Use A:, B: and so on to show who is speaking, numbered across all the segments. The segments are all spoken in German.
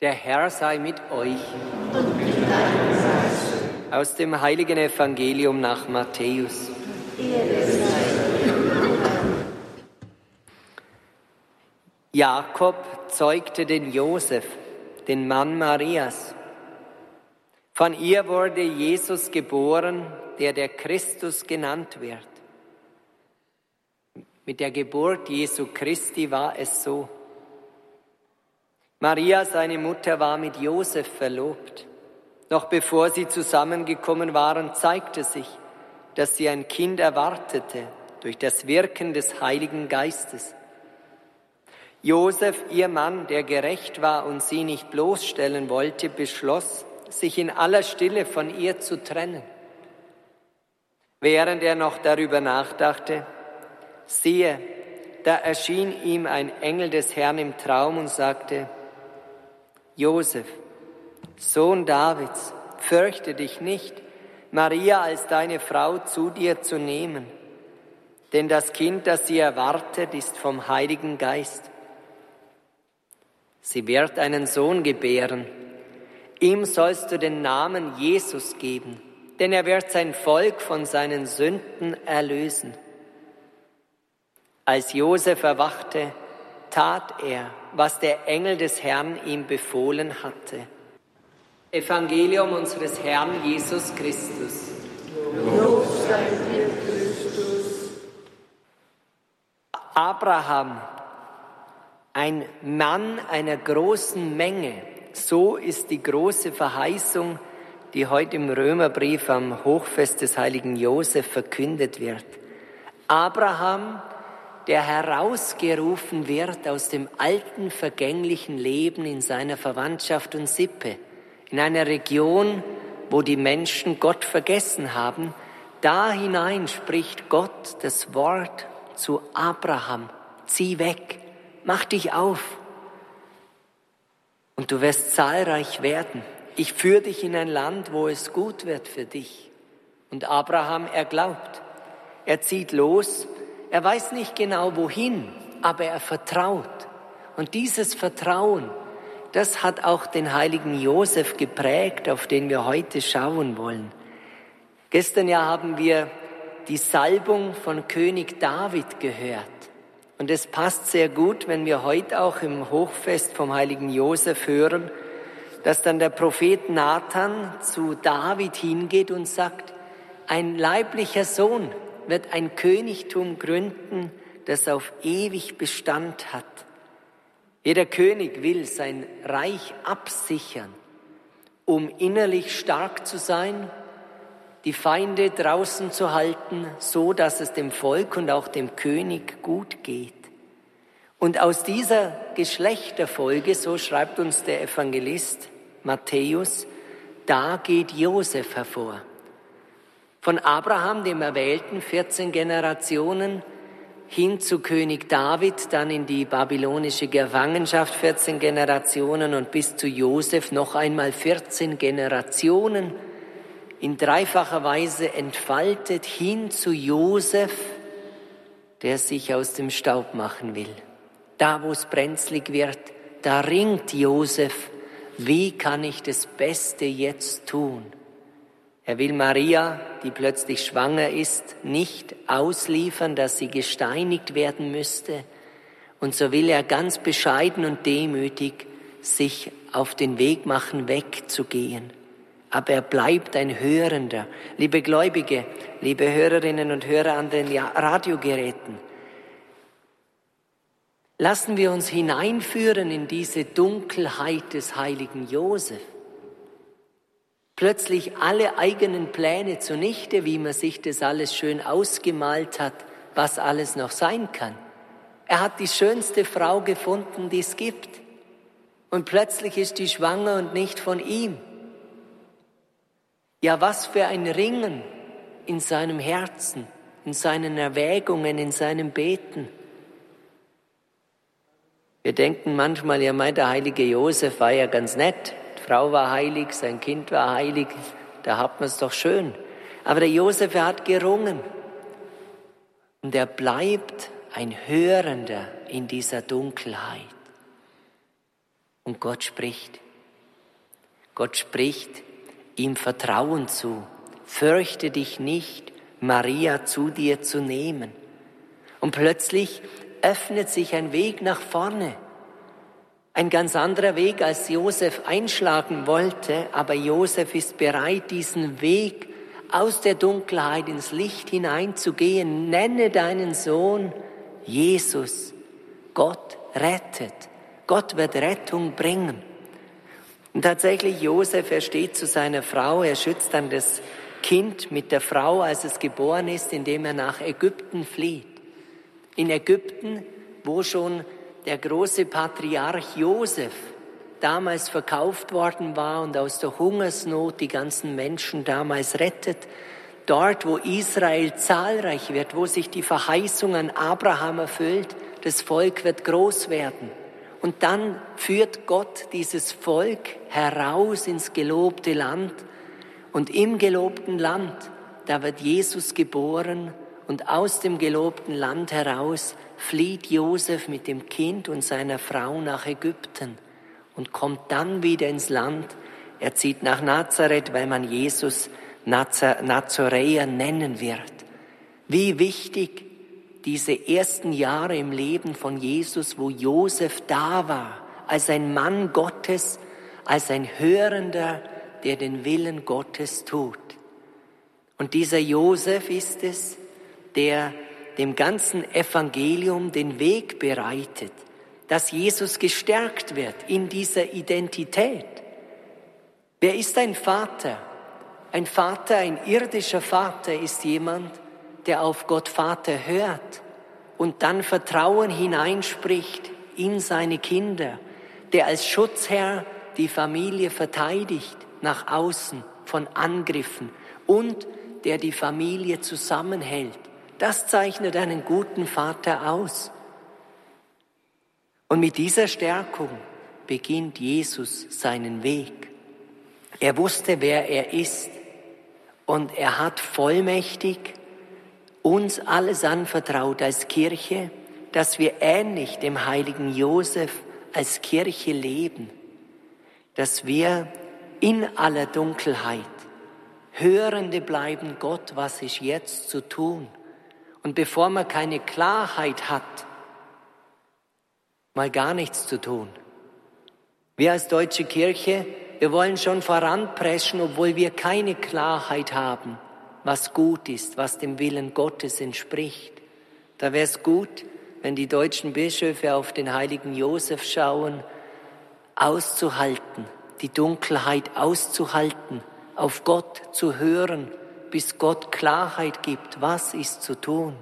A: Der Herr sei mit euch. Aus dem heiligen Evangelium nach Matthäus. Jakob zeugte den Josef, den Mann Marias. Von ihr wurde Jesus geboren, der der Christus genannt wird. Mit der Geburt Jesu Christi war es so. Maria, seine Mutter, war mit Josef verlobt. Noch bevor sie zusammengekommen waren, zeigte sich, dass sie ein Kind erwartete durch das Wirken des Heiligen Geistes. Josef, ihr Mann, der gerecht war und sie nicht bloßstellen wollte, beschloss, sich in aller Stille von ihr zu trennen. Während er noch darüber nachdachte, siehe, da erschien ihm ein Engel des Herrn im Traum und sagte, Josef, Sohn Davids, fürchte dich nicht, Maria als deine Frau zu dir zu nehmen, denn das Kind, das sie erwartet, ist vom Heiligen Geist. Sie wird einen Sohn gebären. Ihm sollst du den Namen Jesus geben, denn er wird sein Volk von seinen Sünden erlösen. Als Josef erwachte, tat er, was der Engel des Herrn ihm befohlen hatte. Evangelium unseres Herrn Jesus Christus. Abraham, ein Mann einer großen Menge, so ist die große Verheißung, die heute im Römerbrief am Hochfest des heiligen Josef verkündet wird. Abraham, der herausgerufen wird aus dem alten vergänglichen Leben in seiner Verwandtschaft und Sippe, in einer Region, wo die Menschen Gott vergessen haben, da hinein spricht Gott das Wort zu Abraham, zieh weg, mach dich auf und du wirst zahlreich werden. Ich führe dich in ein Land, wo es gut wird für dich. Und Abraham, er glaubt. Er zieht los er weiß nicht genau wohin, aber er vertraut. Und dieses Vertrauen, das hat auch den heiligen Josef geprägt, auf den wir heute schauen wollen. Gestern ja haben wir die Salbung von König David gehört. Und es passt sehr gut, wenn wir heute auch im Hochfest vom heiligen Josef hören, dass dann der Prophet Nathan zu David hingeht und sagt, ein leiblicher Sohn wird ein Königtum gründen, das auf ewig Bestand hat. Jeder König will sein Reich absichern, um innerlich stark zu sein, die Feinde draußen zu halten, so dass es dem Volk und auch dem König gut geht. Und aus dieser Geschlechterfolge, so schreibt uns der Evangelist Matthäus, da geht Josef hervor. Von Abraham, dem Erwählten, 14 Generationen, hin zu König David, dann in die babylonische Gefangenschaft 14 Generationen und bis zu Josef noch einmal 14 Generationen in dreifacher Weise entfaltet hin zu Josef, der sich aus dem Staub machen will. Da, wo es brenzlig wird, da ringt Josef, wie kann ich das Beste jetzt tun? Er will Maria, die plötzlich schwanger ist, nicht ausliefern, dass sie gesteinigt werden müsste. Und so will er ganz bescheiden und demütig sich auf den Weg machen, wegzugehen. Aber er bleibt ein Hörender. Liebe Gläubige, liebe Hörerinnen und Hörer an den Radiogeräten, lassen wir uns hineinführen in diese Dunkelheit des heiligen Josef plötzlich alle eigenen Pläne zunichte, wie man sich das alles schön ausgemalt hat, was alles noch sein kann. Er hat die schönste Frau gefunden, die es gibt. Und plötzlich ist die schwanger und nicht von ihm. Ja, was für ein Ringen in seinem Herzen, in seinen Erwägungen, in seinem Beten. Wir denken manchmal, ja, mein, der heilige Josef war ja ganz nett. Frau war heilig, sein Kind war heilig, da hat man es doch schön. Aber der Josef, er hat gerungen. Und er bleibt ein Hörender in dieser Dunkelheit. Und Gott spricht, Gott spricht ihm Vertrauen zu. Fürchte dich nicht, Maria zu dir zu nehmen. Und plötzlich öffnet sich ein Weg nach vorne. Ein ganz anderer Weg, als Josef einschlagen wollte, aber Josef ist bereit, diesen Weg aus der Dunkelheit ins Licht hineinzugehen. Nenne deinen Sohn Jesus. Gott rettet. Gott wird Rettung bringen. Und tatsächlich, Josef, er steht zu seiner Frau, er schützt dann das Kind mit der Frau, als es geboren ist, indem er nach Ägypten flieht. In Ägypten, wo schon der große Patriarch Josef damals verkauft worden war und aus der Hungersnot die ganzen Menschen damals rettet, dort, wo Israel zahlreich wird, wo sich die Verheißung an Abraham erfüllt, das Volk wird groß werden. Und dann führt Gott dieses Volk heraus ins gelobte Land. Und im gelobten Land, da wird Jesus geboren und aus dem gelobten Land heraus flieht Josef mit dem Kind und seiner Frau nach Ägypten und kommt dann wieder ins Land. Er zieht nach Nazareth, weil man Jesus Nazaräer nennen wird. Wie wichtig diese ersten Jahre im Leben von Jesus, wo Josef da war, als ein Mann Gottes, als ein Hörender, der den Willen Gottes tut. Und dieser Josef ist es, der dem ganzen Evangelium den Weg bereitet, dass Jesus gestärkt wird in dieser Identität. Wer ist ein Vater? Ein Vater, ein irdischer Vater ist jemand, der auf Gott Vater hört und dann Vertrauen hineinspricht in seine Kinder, der als Schutzherr die Familie verteidigt nach außen von Angriffen und der die Familie zusammenhält. Das zeichnet einen guten Vater aus. Und mit dieser Stärkung beginnt Jesus seinen Weg. Er wusste, wer er ist und er hat vollmächtig uns alles anvertraut als Kirche, dass wir ähnlich dem heiligen Josef als Kirche leben, dass wir in aller Dunkelheit Hörende bleiben, Gott, was ist jetzt zu tun? Und bevor man keine Klarheit hat, mal gar nichts zu tun. Wir als deutsche Kirche, wir wollen schon voranpreschen, obwohl wir keine Klarheit haben was gut ist, was dem Willen Gottes entspricht. Da wäre es gut, wenn die deutschen Bischöfe auf den heiligen Josef schauen, auszuhalten, die Dunkelheit auszuhalten, auf Gott zu hören, bis Gott Klarheit gibt, was ist zu tun.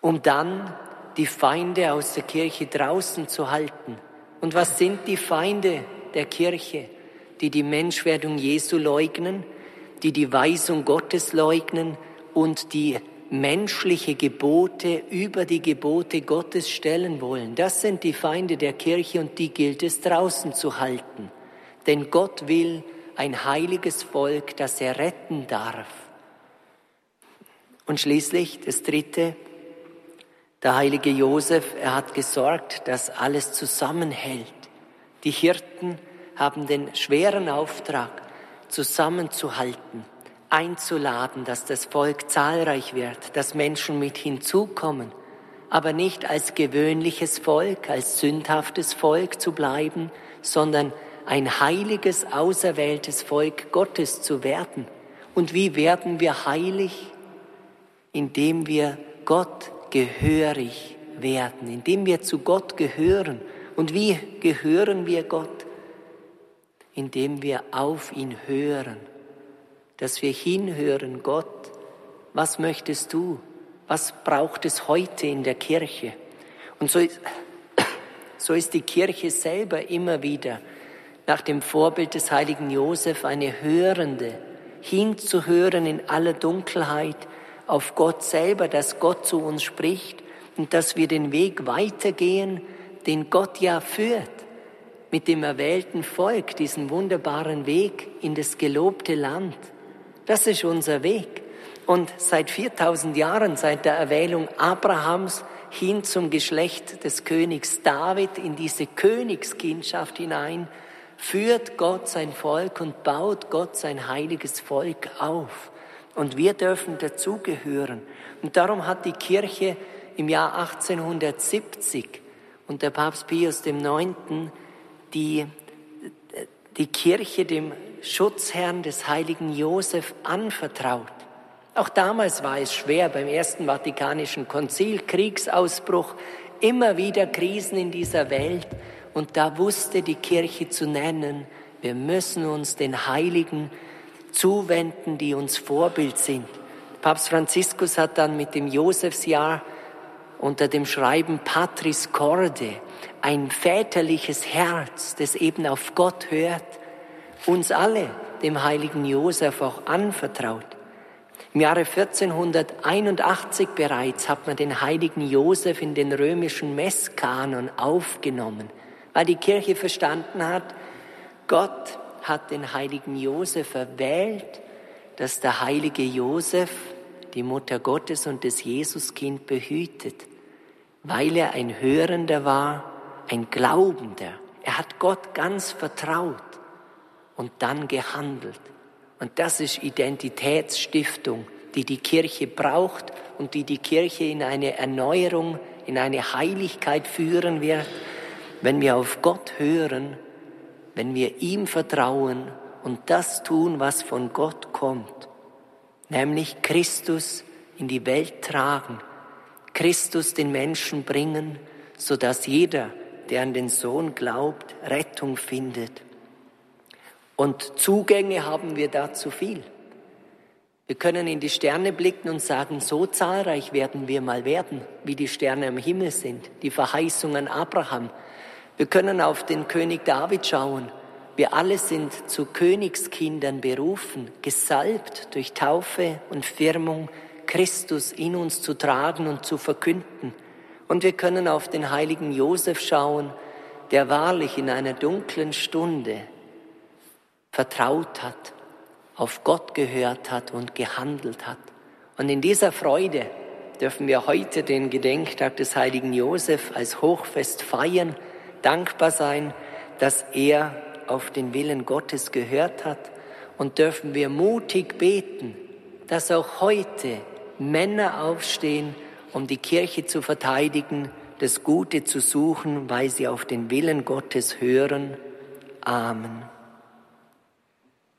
A: Um dann die Feinde aus der Kirche draußen zu halten. Und was sind die Feinde der Kirche, die die Menschwerdung Jesu leugnen, die die Weisung Gottes leugnen und die menschliche Gebote über die Gebote Gottes stellen wollen. Das sind die Feinde der Kirche und die gilt es draußen zu halten. Denn Gott will ein heiliges Volk, das er retten darf. Und schließlich das Dritte, der heilige Josef, er hat gesorgt, dass alles zusammenhält. Die Hirten haben den schweren Auftrag, zusammenzuhalten, einzuladen, dass das Volk zahlreich wird, dass Menschen mit hinzukommen, aber nicht als gewöhnliches Volk, als sündhaftes Volk zu bleiben, sondern ein heiliges, auserwähltes Volk Gottes zu werden. Und wie werden wir heilig? Indem wir Gott gehörig werden, indem wir zu Gott gehören. Und wie gehören wir Gott? indem wir auf ihn hören, dass wir hinhören, Gott, was möchtest du? Was braucht es heute in der Kirche? Und so ist, so ist die Kirche selber immer wieder nach dem Vorbild des heiligen Josef eine Hörende, hinzuhören in aller Dunkelheit auf Gott selber, dass Gott zu uns spricht und dass wir den Weg weitergehen, den Gott ja führt mit dem erwählten Volk diesen wunderbaren Weg in das gelobte Land. Das ist unser Weg. Und seit 4000 Jahren, seit der Erwählung Abrahams hin zum Geschlecht des Königs David, in diese Königskindschaft hinein, führt Gott sein Volk und baut Gott sein heiliges Volk auf. Und wir dürfen dazugehören. Und darum hat die Kirche im Jahr 1870 unter Papst Pius IX. die, die Kirche dem Schutzherrn des heiligen Josef anvertraut. Auch damals war es schwer beim Ersten Vatikanischen Konzil, Kriegsausbruch, immer wieder Krisen in dieser Welt. Und da wusste die Kirche zu nennen, wir müssen uns den Heiligen zuwenden, die uns Vorbild sind. Papst Franziskus hat dann mit dem Josefsjahr unter dem Schreiben Patris Corde ein väterliches Herz, das eben auf Gott hört, uns alle, dem heiligen Josef, auch anvertraut. Im Jahre 1481 bereits hat man den heiligen Josef in den römischen Messkanon aufgenommen, weil die Kirche verstanden hat, Gott hat den heiligen Josef erwählt, dass der heilige Josef die Mutter Gottes und das Jesuskind behütet, weil er ein Hörender war, ein Glaubender. Er hat Gott ganz vertraut und dann gehandelt. Und das ist Identitätsstiftung, die die Kirche braucht und die die Kirche in eine Erneuerung, in eine Heiligkeit führen wird, wenn wir auf Gott hören, wenn wir ihm vertrauen und das tun, was von Gott kommt, nämlich Christus in die Welt tragen, Christus den Menschen bringen, so dass jeder, der an den Sohn glaubt, Rettung findet. Und Zugänge haben wir da zu viel. Wir können in die Sterne blicken und sagen, so zahlreich werden wir mal werden, wie die Sterne am Himmel sind, die Verheißungen Abraham. Wir können auf den König David schauen. Wir alle sind zu Königskindern berufen, gesalbt durch Taufe und Firmung, Christus in uns zu tragen und zu verkünden. Und wir können auf den heiligen Josef schauen, der wahrlich in einer dunklen Stunde vertraut hat, auf Gott gehört hat und gehandelt hat. Und in dieser Freude dürfen wir heute den Gedenktag des heiligen Josef als Hochfest feiern, dankbar sein, dass er auf den Willen Gottes gehört hat und dürfen wir mutig beten, dass auch heute Männer aufstehen, um die Kirche zu verteidigen, das Gute zu suchen, weil sie auf den Willen Gottes hören. Amen.